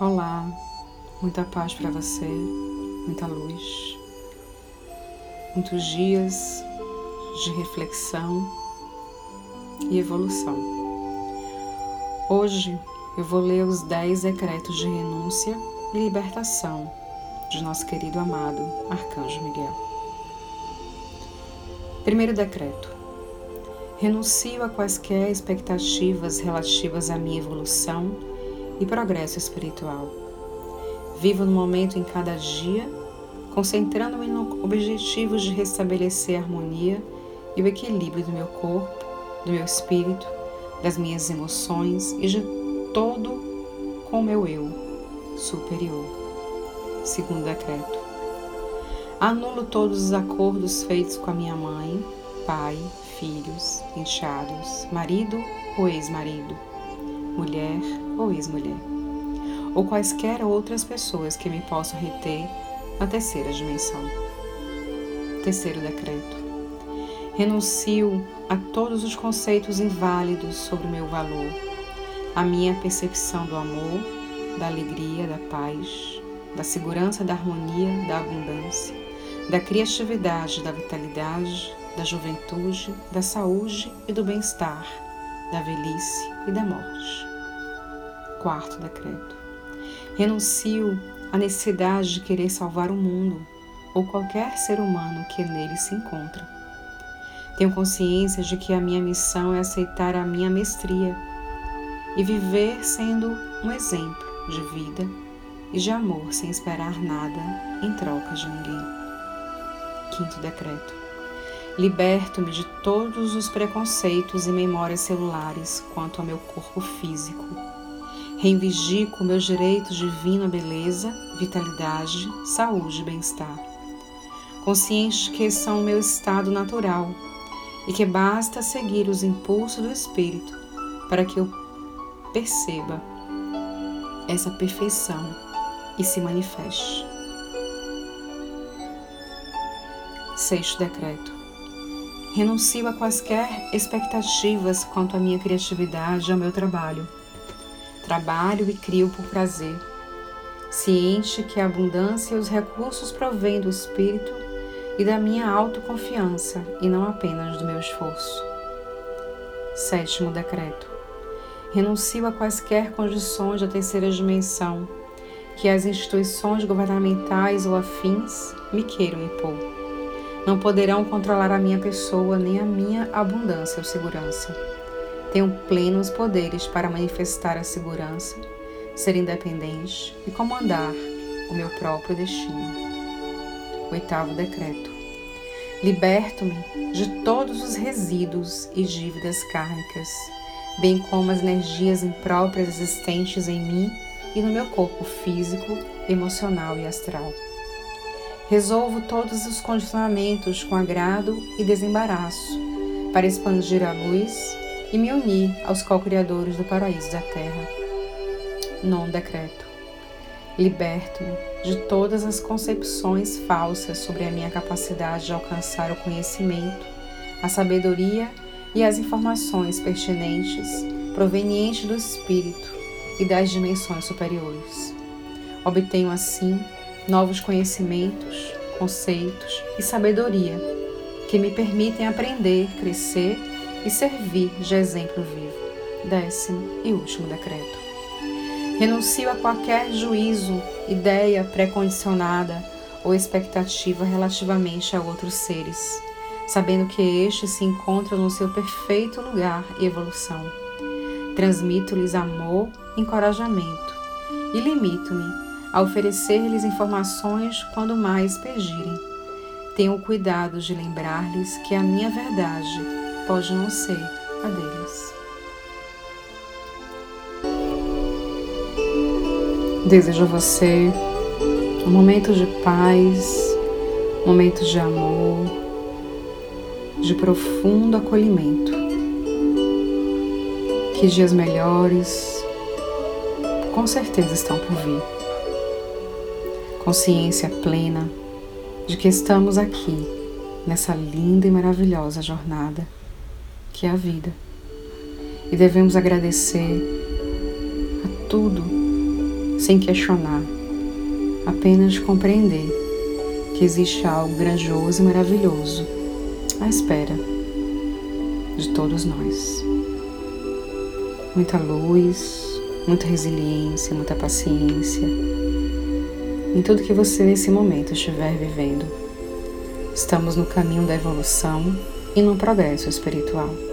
Olá, muita paz para você, muita luz, muitos dias de reflexão e evolução. Hoje eu vou ler os 10 decretos de renúncia e libertação de nosso querido amado Arcanjo Miguel. Primeiro decreto. Renuncio a quaisquer expectativas relativas à minha evolução e progresso espiritual. Vivo no momento em cada dia, concentrando-me no objetivo de restabelecer a harmonia e o equilíbrio do meu corpo, do meu espírito, das minhas emoções e de todo com meu eu superior. Segundo decreto. Anulo todos os acordos feitos com a minha mãe, pai, filhos, enteados, marido ou ex-marido mulher ou ex-mulher, ou quaisquer outras pessoas que me possam reter na terceira dimensão. Terceiro decreto. Renuncio a todos os conceitos inválidos sobre o meu valor, a minha percepção do amor, da alegria, da paz, da segurança, da harmonia, da abundância, da criatividade, da vitalidade, da juventude, da saúde e do bem-estar, da velhice e da morte. Quarto decreto. Renuncio à necessidade de querer salvar o mundo ou qualquer ser humano que nele se encontra. Tenho consciência de que a minha missão é aceitar a minha mestria e viver sendo um exemplo de vida e de amor sem esperar nada em troca de ninguém. Quinto decreto. Liberto-me de todos os preconceitos e memórias celulares quanto ao meu corpo físico Reivindico meus direitos divino à beleza, vitalidade, saúde e bem-estar. Consciente que são o meu estado natural e que basta seguir os impulsos do Espírito para que eu perceba essa perfeição e se manifeste. Sexto decreto. Renuncio a quaisquer expectativas quanto à minha criatividade e ao meu trabalho trabalho e crio por prazer, ciente que a abundância e os recursos provêm do Espírito e da minha autoconfiança e não apenas do meu esforço. Sétimo decreto. Renuncio a quaisquer condições da terceira dimensão que as instituições governamentais ou afins me queiram impor. Não poderão controlar a minha pessoa nem a minha abundância ou segurança tenho plenos poderes para manifestar a segurança, ser independente e comandar o meu próprio destino. Oitavo decreto. Liberto-me de todos os resíduos e dívidas kármicas, bem como as energias impróprias existentes em mim e no meu corpo físico, emocional e astral. Resolvo todos os condicionamentos com agrado e desembaraço, para expandir a luz e me unir aos co-criadores do paraíso da terra. Non decreto. Liberto-me de todas as concepções falsas sobre a minha capacidade de alcançar o conhecimento, a sabedoria e as informações pertinentes provenientes do espírito e das dimensões superiores. Obtenho assim novos conhecimentos, conceitos e sabedoria que me permitem aprender, crescer e servir de exemplo vivo. Décimo e último decreto. Renuncio a qualquer juízo, ideia precondicionada ou expectativa relativamente a outros seres, sabendo que estes se encontram no seu perfeito lugar e evolução. Transmito-lhes amor encorajamento e limito-me a oferecer-lhes informações quando mais pedirem. Tenho cuidado de lembrar-lhes que a minha verdade pode não ser a deles. Desejo a você um momento de paz, um momento de amor, de profundo acolhimento. Que dias melhores com certeza estão por vir. Consciência plena de que estamos aqui nessa linda e maravilhosa jornada que é a vida. E devemos agradecer a tudo sem questionar, apenas compreender que existe algo grandioso e maravilhoso à espera de todos nós. Muita luz, muita resiliência, muita paciência em tudo que você nesse momento estiver vivendo. Estamos no caminho da evolução e no progresso espiritual.